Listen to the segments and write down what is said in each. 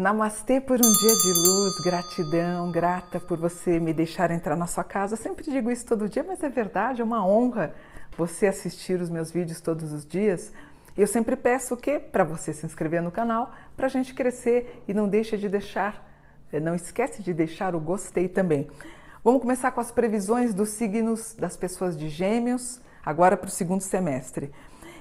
Namastê por um dia de luz, gratidão, grata por você me deixar entrar na sua casa. Eu sempre digo isso todo dia, mas é verdade, é uma honra você assistir os meus vídeos todos os dias. Eu sempre peço o quê? Para você se inscrever no canal, para a gente crescer e não deixa de deixar, não esquece de deixar o gostei também. Vamos começar com as previsões dos signos das pessoas de Gêmeos, agora para o segundo semestre.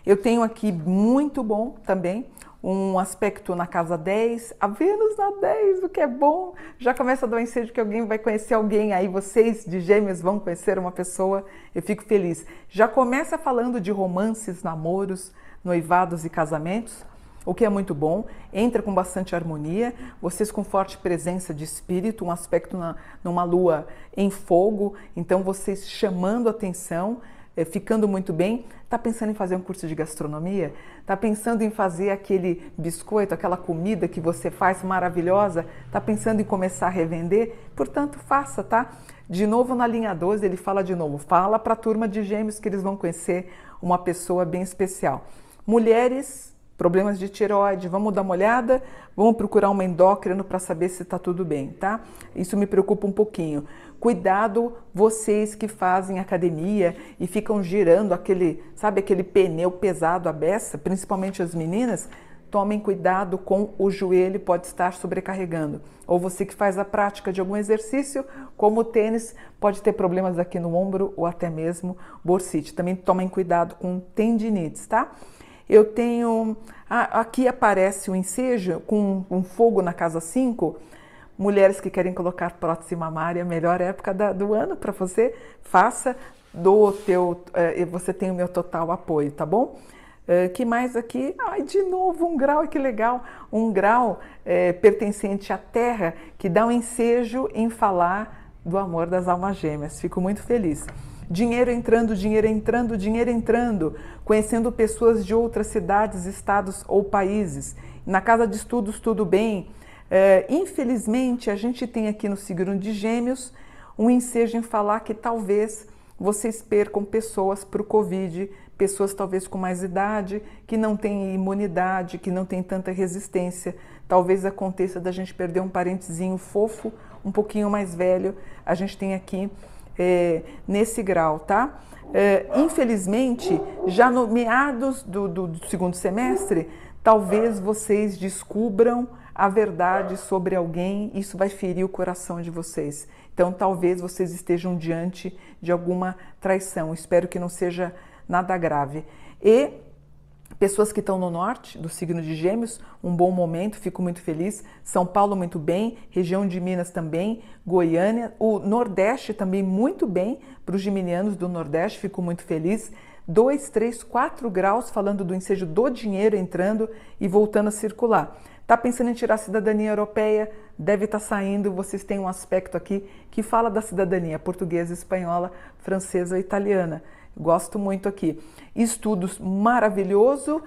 Eu tenho aqui muito bom também um aspecto na casa 10, a Vênus na 10, o que é bom. Já começa a dar um ensejo que alguém vai conhecer alguém, aí vocês de gêmeos vão conhecer uma pessoa, eu fico feliz. Já começa falando de romances, namoros, noivados e casamentos, o que é muito bom. Entra com bastante harmonia, vocês com forte presença de espírito, um aspecto na, numa lua em fogo, então vocês chamando atenção é, ficando muito bem, está pensando em fazer um curso de gastronomia? Está pensando em fazer aquele biscoito, aquela comida que você faz maravilhosa? Está pensando em começar a revender? Portanto, faça, tá? De novo na linha 12, ele fala de novo, fala para a turma de gêmeos que eles vão conhecer uma pessoa bem especial. Mulheres, problemas de tireoide, vamos dar uma olhada, vamos procurar um endócrino para saber se está tudo bem, tá? Isso me preocupa um pouquinho. Cuidado vocês que fazem academia e ficam girando aquele, sabe, aquele pneu pesado à beça, principalmente as meninas, tomem cuidado com o joelho, pode estar sobrecarregando. Ou você que faz a prática de algum exercício, como o tênis, pode ter problemas aqui no ombro ou até mesmo bursite. Também tomem cuidado com tendinites, tá? Eu tenho. Aqui aparece o ensejo com um fogo na casa 5 mulheres que querem colocar prótese mamária, melhor época do ano para você, faça do teu, eh, você tem o meu total apoio, tá bom? Uh, que mais aqui? Ai, de novo, um grau, que legal! Um grau eh, pertencente à Terra que dá um ensejo em falar do amor das almas gêmeas. Fico muito feliz. Dinheiro entrando, dinheiro entrando, dinheiro entrando, conhecendo pessoas de outras cidades, estados ou países. Na casa de estudos, tudo bem. É, infelizmente, a gente tem aqui no signo de Gêmeos um ensejo em falar que talvez vocês percam pessoas para o Covid, pessoas talvez com mais idade, que não têm imunidade, que não têm tanta resistência. Talvez aconteça da gente perder um parentezinho fofo, um pouquinho mais velho. A gente tem aqui é, nesse grau, tá? É, infelizmente, já no meados do, do, do segundo semestre, talvez vocês descubram a verdade sobre alguém, isso vai ferir o coração de vocês. Então, talvez vocês estejam diante de alguma traição. Espero que não seja nada grave. E pessoas que estão no norte do signo de Gêmeos, um bom momento, fico muito feliz. São Paulo muito bem, região de Minas também, Goiânia, o Nordeste também muito bem para os geminianos do Nordeste, fico muito feliz. 2, 3, 4 graus, falando do ensejo do dinheiro entrando e voltando a circular. Está pensando em tirar a cidadania europeia? Deve estar tá saindo. Vocês têm um aspecto aqui que fala da cidadania portuguesa, espanhola, francesa ou italiana. Gosto muito aqui. Estudos maravilhoso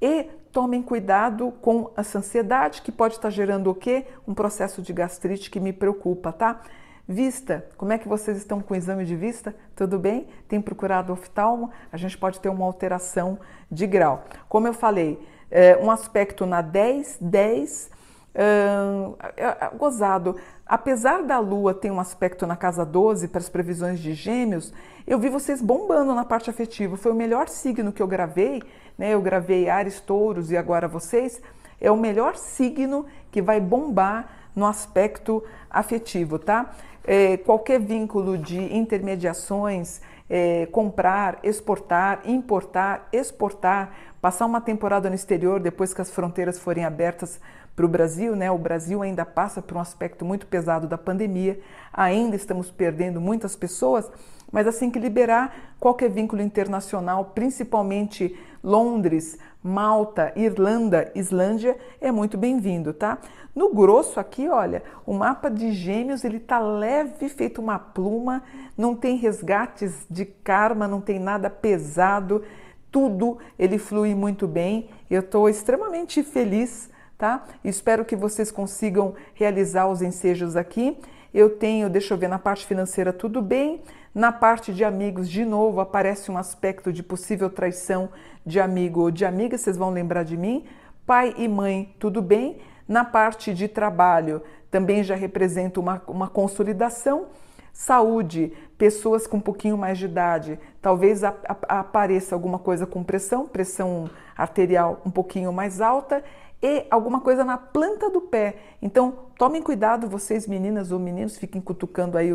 e tomem cuidado com essa ansiedade que pode estar gerando o quê? Um processo de gastrite que me preocupa, tá? Vista, como é que vocês estão com o exame de vista? Tudo bem? Tem procurado oftalmo? A gente pode ter uma alteração de grau. Como eu falei, é, um aspecto na 10, 10, uh, gozado. Apesar da Lua ter um aspecto na casa 12 para as previsões de Gêmeos, eu vi vocês bombando na parte afetiva. Foi o melhor signo que eu gravei, né? Eu gravei Ares, Touros e agora vocês. É o melhor signo que vai bombar no aspecto afetivo, tá? É, qualquer vínculo de intermediações, é, comprar, exportar, importar, exportar, passar uma temporada no exterior depois que as fronteiras forem abertas para o Brasil, né? O Brasil ainda passa por um aspecto muito pesado da pandemia, ainda estamos perdendo muitas pessoas, mas assim que liberar qualquer vínculo internacional, principalmente Londres, Malta, Irlanda, Islândia, é muito bem-vindo, tá? No grosso aqui, olha, o mapa de Gêmeos ele tá leve, feito uma pluma, não tem resgates de karma, não tem nada pesado, tudo ele flui muito bem. Eu estou extremamente feliz, tá? Espero que vocês consigam realizar os ensejos aqui Eu tenho, deixa eu ver, na parte financeira tudo bem. Na parte de amigos, de novo, aparece um aspecto de possível traição de amigo ou de amiga, vocês vão lembrar de mim. Pai e mãe, tudo bem. Na parte de trabalho, também já representa uma, uma consolidação. Saúde, pessoas com um pouquinho mais de idade, talvez a, a, apareça alguma coisa com pressão, pressão arterial um pouquinho mais alta e alguma coisa na planta do pé. Então, tomem cuidado, vocês meninas ou meninos, fiquem cutucando aí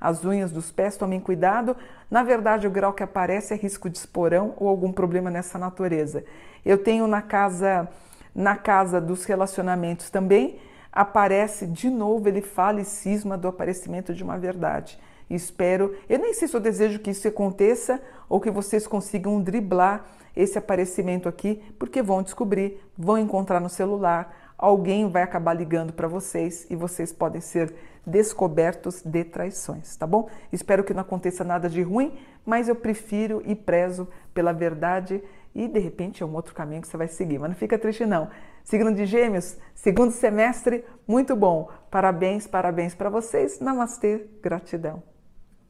as unhas dos pés, tomem cuidado. Na verdade, o grau que aparece é risco de esporão ou algum problema nessa natureza. Eu tenho na casa, na casa dos relacionamentos também, aparece de novo, ele fala e cisma do aparecimento de uma verdade. Espero, eu nem sei se eu desejo que isso aconteça ou que vocês consigam driblar esse aparecimento aqui, porque vão descobrir, vão encontrar no celular, alguém vai acabar ligando para vocês e vocês podem ser descobertos de traições, tá bom? Espero que não aconteça nada de ruim, mas eu prefiro e prezo pela verdade e de repente é um outro caminho que você vai seguir. Mas não fica triste não. Signo de Gêmeos, segundo semestre, muito bom. Parabéns, parabéns para vocês. Namastê, gratidão.